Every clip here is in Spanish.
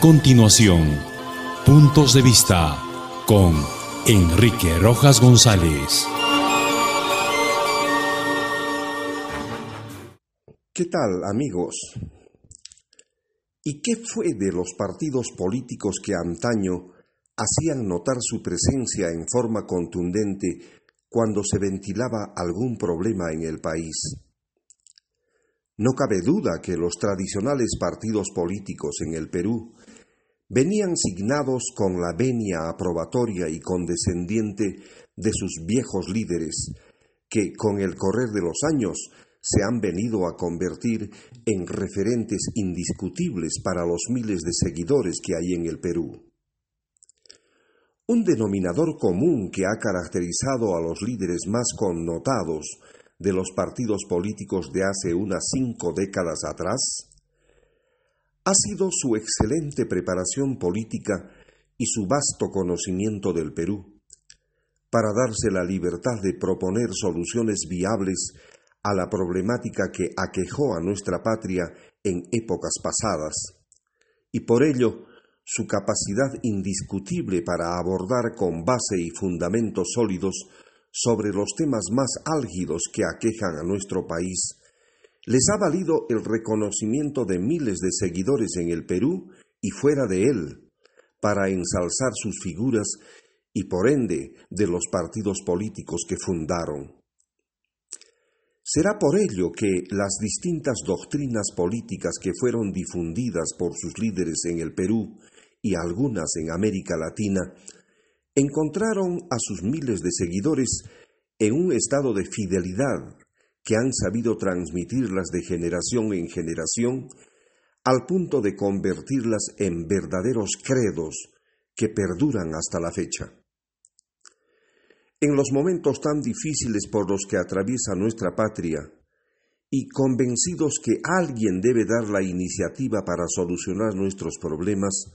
Continuación, Puntos de Vista con Enrique Rojas González. ¿Qué tal amigos? ¿Y qué fue de los partidos políticos que antaño hacían notar su presencia en forma contundente cuando se ventilaba algún problema en el país? No cabe duda que los tradicionales partidos políticos en el Perú venían signados con la venia aprobatoria y condescendiente de sus viejos líderes, que con el correr de los años se han venido a convertir en referentes indiscutibles para los miles de seguidores que hay en el Perú. Un denominador común que ha caracterizado a los líderes más connotados de los partidos políticos de hace unas cinco décadas atrás ha sido su excelente preparación política y su vasto conocimiento del Perú, para darse la libertad de proponer soluciones viables a la problemática que aquejó a nuestra patria en épocas pasadas, y por ello su capacidad indiscutible para abordar con base y fundamentos sólidos sobre los temas más álgidos que aquejan a nuestro país, les ha valido el reconocimiento de miles de seguidores en el Perú y fuera de él, para ensalzar sus figuras y por ende de los partidos políticos que fundaron. Será por ello que las distintas doctrinas políticas que fueron difundidas por sus líderes en el Perú y algunas en América Latina encontraron a sus miles de seguidores en un estado de fidelidad que han sabido transmitirlas de generación en generación al punto de convertirlas en verdaderos credos que perduran hasta la fecha. En los momentos tan difíciles por los que atraviesa nuestra patria, y convencidos que alguien debe dar la iniciativa para solucionar nuestros problemas,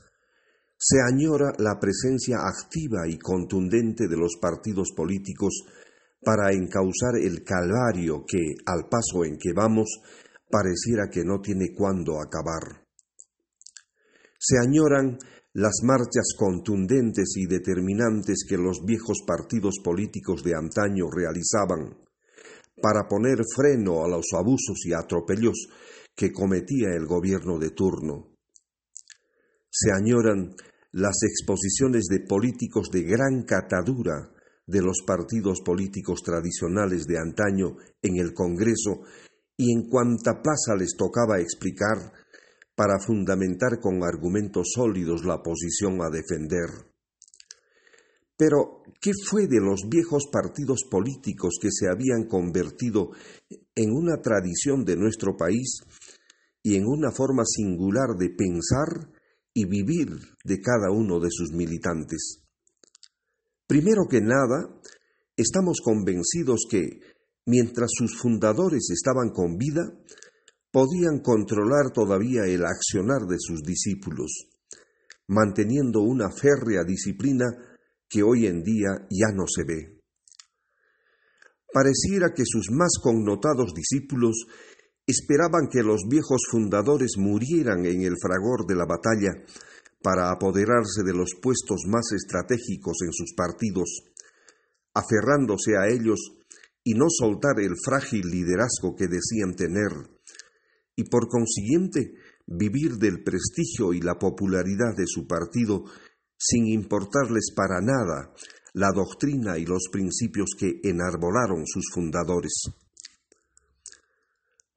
se añora la presencia activa y contundente de los partidos políticos para encauzar el calvario que, al paso en que vamos, pareciera que no tiene cuándo acabar. Se añoran las marchas contundentes y determinantes que los viejos partidos políticos de antaño realizaban para poner freno a los abusos y atropellos que cometía el gobierno de turno se añoran las exposiciones de políticos de gran catadura de los partidos políticos tradicionales de antaño en el Congreso y en cuanta plaza les tocaba explicar para fundamentar con argumentos sólidos la posición a defender. Pero, ¿qué fue de los viejos partidos políticos que se habían convertido en una tradición de nuestro país y en una forma singular de pensar y vivir de cada uno de sus militantes. Primero que nada, estamos convencidos que, mientras sus fundadores estaban con vida, podían controlar todavía el accionar de sus discípulos, manteniendo una férrea disciplina que hoy en día ya no se ve. Pareciera que sus más connotados discípulos esperaban que los viejos fundadores murieran en el fragor de la batalla para apoderarse de los puestos más estratégicos en sus partidos, aferrándose a ellos y no soltar el frágil liderazgo que decían tener, y por consiguiente vivir del prestigio y la popularidad de su partido sin importarles para nada la doctrina y los principios que enarbolaron sus fundadores.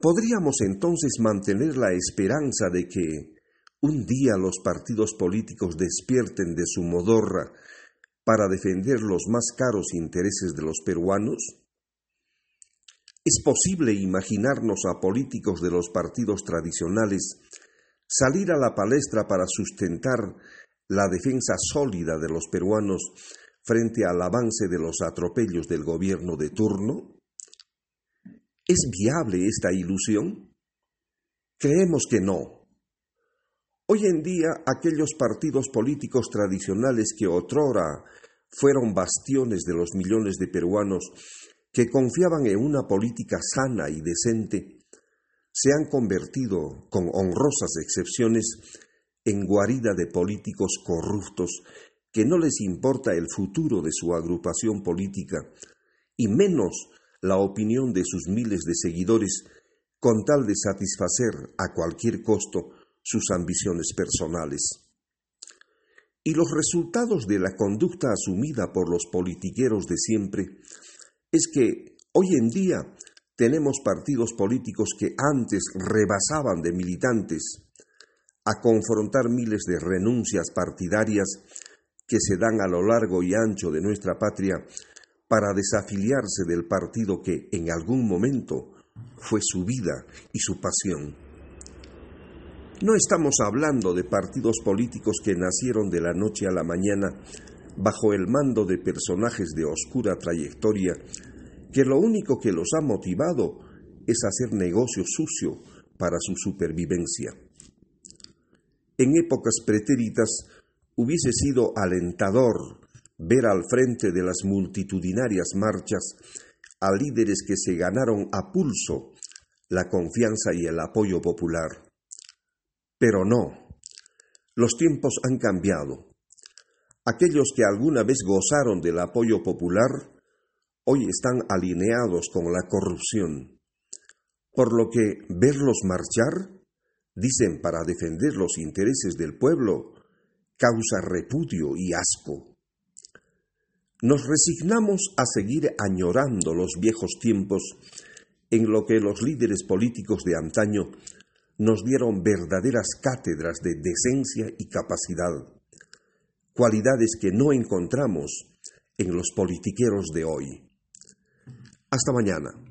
Podríamos entonces mantener la esperanza de que un día los partidos políticos despierten de su modorra para defender los más caros intereses de los peruanos? ¿Es posible imaginarnos a políticos de los partidos tradicionales salir a la palestra para sustentar la defensa sólida de los peruanos frente al avance de los atropellos del gobierno de turno? ¿Es viable esta ilusión? Creemos que no. Hoy en día aquellos partidos políticos tradicionales que otrora fueron bastiones de los millones de peruanos que confiaban en una política sana y decente, se han convertido, con honrosas excepciones, en guarida de políticos corruptos que no les importa el futuro de su agrupación política y menos la opinión de sus miles de seguidores con tal de satisfacer a cualquier costo sus ambiciones personales. Y los resultados de la conducta asumida por los politiqueros de siempre es que hoy en día tenemos partidos políticos que antes rebasaban de militantes a confrontar miles de renuncias partidarias que se dan a lo largo y ancho de nuestra patria para desafiliarse del partido que en algún momento fue su vida y su pasión. No estamos hablando de partidos políticos que nacieron de la noche a la mañana bajo el mando de personajes de oscura trayectoria que lo único que los ha motivado es hacer negocio sucio para su supervivencia. En épocas pretéritas hubiese sido alentador ver al frente de las multitudinarias marchas a líderes que se ganaron a pulso la confianza y el apoyo popular. Pero no, los tiempos han cambiado. Aquellos que alguna vez gozaron del apoyo popular hoy están alineados con la corrupción, por lo que verlos marchar, dicen para defender los intereses del pueblo, causa repudio y asco. Nos resignamos a seguir añorando los viejos tiempos en lo que los líderes políticos de antaño nos dieron verdaderas cátedras de decencia y capacidad, cualidades que no encontramos en los politiqueros de hoy. Hasta mañana.